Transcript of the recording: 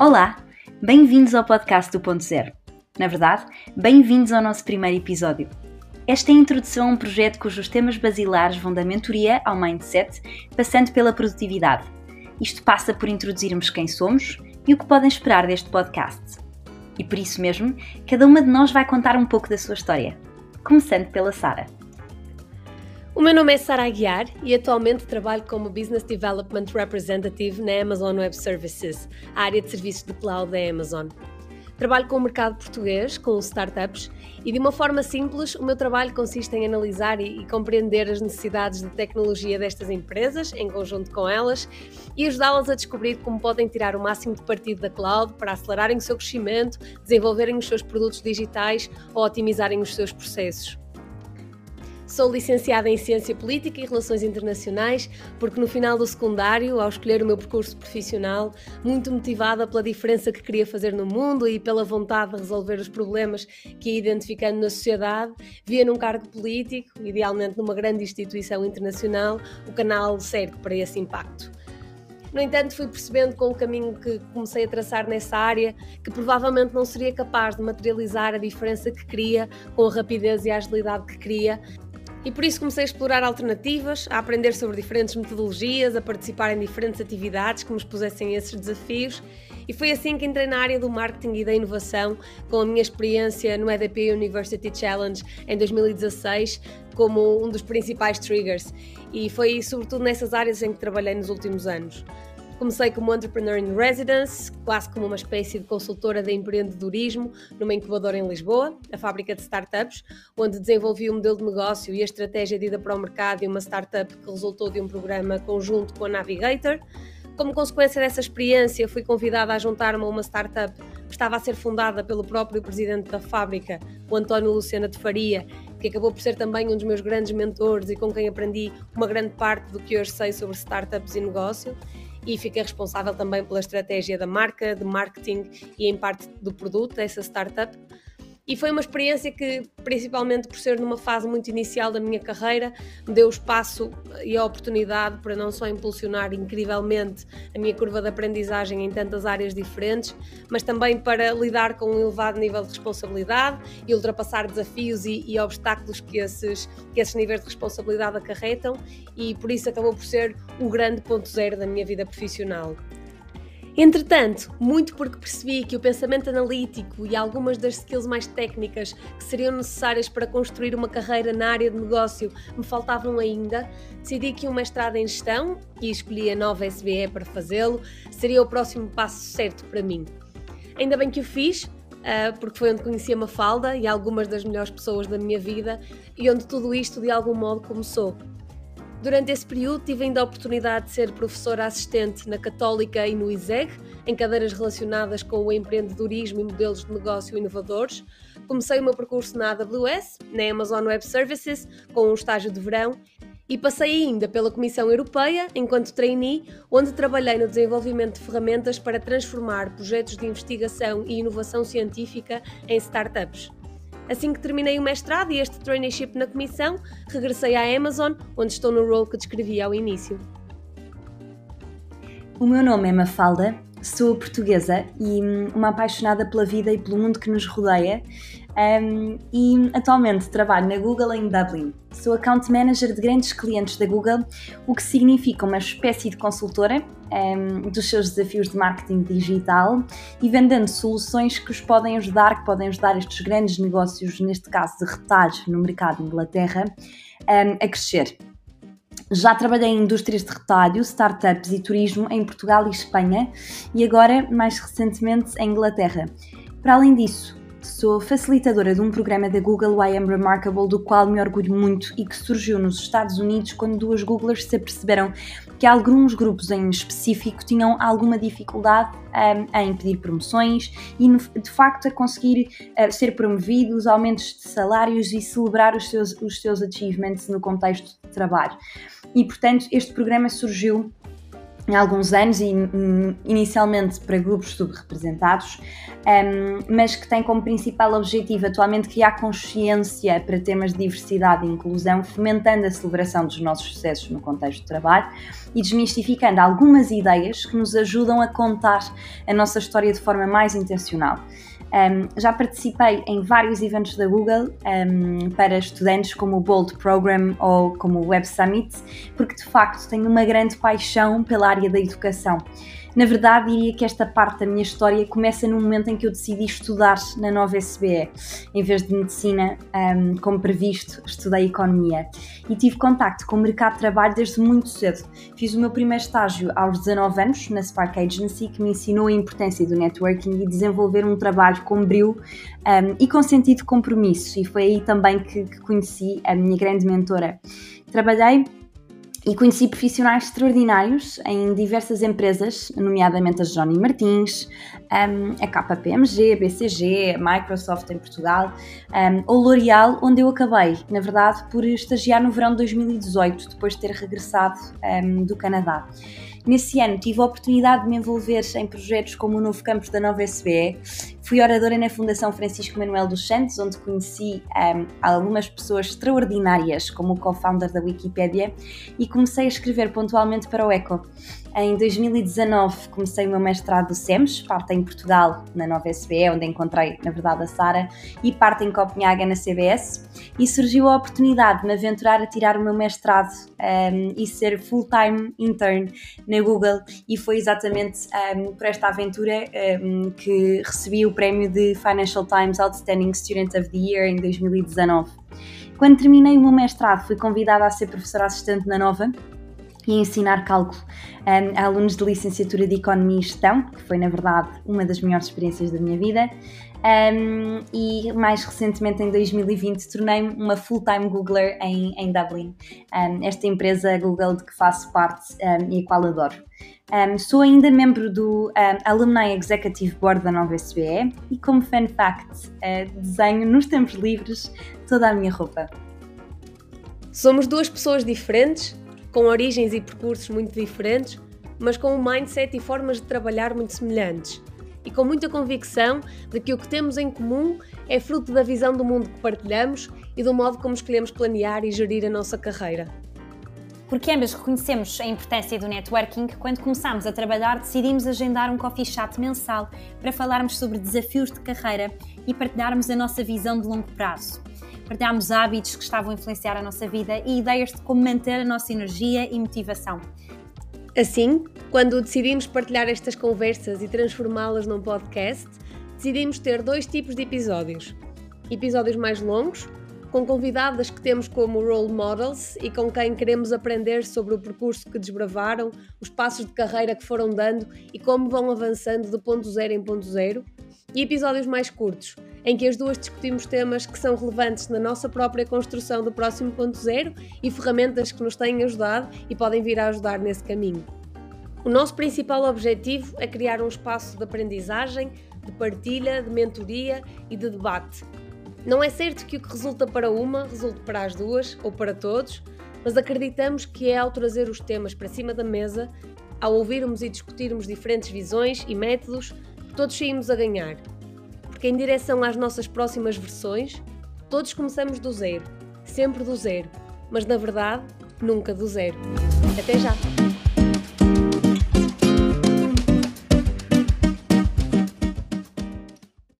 Olá, bem-vindos ao podcast do Ponto Zero. Na verdade, bem-vindos ao nosso primeiro episódio. Esta é a introdução a um projeto cujos temas basilares vão da mentoria ao mindset, passando pela produtividade. Isto passa por introduzirmos quem somos e o que podem esperar deste podcast. E por isso mesmo, cada uma de nós vai contar um pouco da sua história. Começando pela Sara. O meu nome é Sara Aguiar e atualmente trabalho como Business Development Representative na Amazon Web Services, a área de serviços de cloud da Amazon. Trabalho com o mercado português, com startups, e de uma forma simples, o meu trabalho consiste em analisar e, e compreender as necessidades de tecnologia destas empresas, em conjunto com elas, e ajudá-las a descobrir como podem tirar o máximo de partido da cloud para acelerarem o seu crescimento, desenvolverem os seus produtos digitais ou otimizarem os seus processos. Sou licenciada em Ciência Política e Relações Internacionais, porque no final do secundário, ao escolher o meu percurso profissional, muito motivada pela diferença que queria fazer no mundo e pela vontade de resolver os problemas que ia identificando na sociedade, via num cargo político, idealmente numa grande instituição internacional, o canal certo para esse impacto. No entanto, fui percebendo com o caminho que comecei a traçar nessa área que provavelmente não seria capaz de materializar a diferença que queria com a rapidez e a agilidade que queria e por isso comecei a explorar alternativas, a aprender sobre diferentes metodologias, a participar em diferentes atividades que me expusessem esses desafios. E foi assim que entrei na área do marketing e da inovação, com a minha experiência no EDP University Challenge em 2016 como um dos principais triggers. E foi sobretudo nessas áreas em que trabalhei nos últimos anos. Comecei como Entrepreneur in Residence, quase como uma espécie de consultora de empreendedorismo numa incubadora em Lisboa, a fábrica de startups, onde desenvolvi o um modelo de negócio e a estratégia de ida para o mercado de uma startup que resultou de um programa conjunto com a Navigator. Como consequência dessa experiência, fui convidada a juntar-me a uma startup que estava a ser fundada pelo próprio presidente da fábrica, o António Lucena de Faria, que acabou por ser também um dos meus grandes mentores e com quem aprendi uma grande parte do que hoje sei sobre startups e negócio e fica responsável também pela estratégia da marca, de marketing e em parte do produto dessa startup. E foi uma experiência que, principalmente por ser numa fase muito inicial da minha carreira, me deu espaço e a oportunidade para não só impulsionar incrivelmente a minha curva de aprendizagem em tantas áreas diferentes, mas também para lidar com um elevado nível de responsabilidade e ultrapassar desafios e, e obstáculos que esses, que esses níveis de responsabilidade acarretam, e por isso acabou por ser o grande ponto zero da minha vida profissional. Entretanto, muito porque percebi que o pensamento analítico e algumas das skills mais técnicas que seriam necessárias para construir uma carreira na área de negócio me faltavam ainda, decidi que um mestrado em gestão, e escolhi a nova SBE para fazê-lo, seria o próximo passo certo para mim. Ainda bem que o fiz, Uh, porque foi onde conheci a Mafalda e algumas das melhores pessoas da minha vida e onde tudo isto de algum modo começou. Durante esse período tive ainda a oportunidade de ser professora assistente na Católica e no ISEG, em cadeiras relacionadas com o empreendedorismo e modelos de negócio inovadores. Comecei o meu percurso na AWS, na Amazon Web Services, com um estágio de verão, e passei ainda pela Comissão Europeia enquanto trainee, onde trabalhei no desenvolvimento de ferramentas para transformar projetos de investigação e inovação científica em startups. Assim que terminei o mestrado e este traineeship na comissão, regressei à Amazon, onde estou no role que descrevi ao início. O meu nome é Mafalda, sou portuguesa e hum, uma apaixonada pela vida e pelo mundo que nos rodeia. Um, e atualmente trabalho na Google em Dublin. Sou account manager de grandes clientes da Google, o que significa uma espécie de consultora um, dos seus desafios de marketing digital e vendendo soluções que os podem ajudar, que podem ajudar estes grandes negócios, neste caso de retalho no mercado de Inglaterra, um, a crescer. Já trabalhei em indústrias de retalho, startups e turismo em Portugal e Espanha e agora, mais recentemente, em Inglaterra. Para além disso, Sou facilitadora de um programa da Google I Am Remarkable, do qual me orgulho muito e que surgiu nos Estados Unidos quando duas Googlers se aperceberam que alguns grupos em específico tinham alguma dificuldade um, em pedir promoções e, de facto, a conseguir uh, ser promovidos, aumentos de salários e celebrar os seus, os seus achievements no contexto de trabalho. E, portanto, este programa surgiu há alguns anos, e inicialmente para grupos subrepresentados, um, mas que tem como principal objetivo atualmente criar consciência para temas de diversidade e inclusão, fomentando a celebração dos nossos sucessos no contexto de trabalho e desmistificando algumas ideias que nos ajudam a contar a nossa história de forma mais intencional. Um, já participei em vários eventos da Google um, para estudantes, como o Bold Program ou como o Web Summit, porque de facto tenho uma grande paixão pela área da educação. Na verdade, diria que esta parte da minha história começa no momento em que eu decidi estudar na nova SBE. Em vez de medicina, um, como previsto, estudei economia e tive contacto com o mercado de trabalho desde muito cedo. Fiz o meu primeiro estágio aos 19 anos na Spark Agency, que me ensinou a importância do networking e desenvolver um trabalho com brilho um, e com sentido de compromisso. E foi aí também que, que conheci a minha grande mentora. Trabalhei e conheci profissionais extraordinários em diversas empresas, nomeadamente a Johnny Martins, a KPMG, a BCG, a Microsoft em Portugal, ou L'Oréal, onde eu acabei, na verdade, por estagiar no verão de 2018, depois de ter regressado do Canadá. Nesse ano tive a oportunidade de me envolver em projetos como o novo campus da Nova SBE. Fui oradora na Fundação Francisco Manuel dos Santos, onde conheci um, algumas pessoas extraordinárias, como o co-founder da Wikipédia, e comecei a escrever pontualmente para o ECO. Em 2019 comecei o meu mestrado do SEMS, parte em Portugal, na Nova SBE, onde encontrei, na verdade, a Sara, e parte em Copenhaga, na CBS, e surgiu a oportunidade de me aventurar a tirar o meu mestrado um, e ser full-time intern na Google, e foi exatamente um, por esta aventura um, que recebi o prémio de Financial Times Outstanding Student of the Year em 2019. Quando terminei o meu mestrado, fui convidada a ser professora assistente na Nova, e ensinar cálculo a alunos de licenciatura de Economia e Gestão, que foi, na verdade, uma das melhores experiências da minha vida. Um, e mais recentemente, em 2020, tornei-me uma full-time Googler em, em Dublin, um, esta empresa Google de que faço parte e a qual adoro. sou ainda membro do Alumni Executive Board da Nova SBE e, como fun fact, uh, desenho nos tempos livres toda a minha roupa. Somos duas pessoas diferentes, com origens e percursos muito diferentes, mas com um mindset e formas de trabalhar muito semelhantes. E com muita convicção de que o que temos em comum é fruto da visão do mundo que partilhamos e do modo como escolhemos planear e gerir a nossa carreira. Porque ambas reconhecemos a importância do networking, quando começámos a trabalhar, decidimos agendar um coffee chat mensal para falarmos sobre desafios de carreira e partilharmos a nossa visão de longo prazo partilhámos hábitos que estavam a influenciar a nossa vida e ideias de como manter a nossa energia e motivação. Assim, quando decidimos partilhar estas conversas e transformá-las num podcast, decidimos ter dois tipos de episódios. Episódios mais longos, com convidadas que temos como role models e com quem queremos aprender sobre o percurso que desbravaram, os passos de carreira que foram dando e como vão avançando de ponto zero em ponto zero, e episódios mais curtos, em que as duas discutimos temas que são relevantes na nossa própria construção do próximo ponto zero e ferramentas que nos têm ajudado e podem vir a ajudar nesse caminho. O nosso principal objetivo é criar um espaço de aprendizagem, de partilha, de mentoria e de debate. Não é certo que o que resulta para uma resulte para as duas ou para todos, mas acreditamos que é ao trazer os temas para cima da mesa, ao ouvirmos e discutirmos diferentes visões e métodos, todos saímos a ganhar porque em direção às nossas próximas versões, todos começamos do zero, sempre do zero, mas na verdade, nunca do zero. Até já!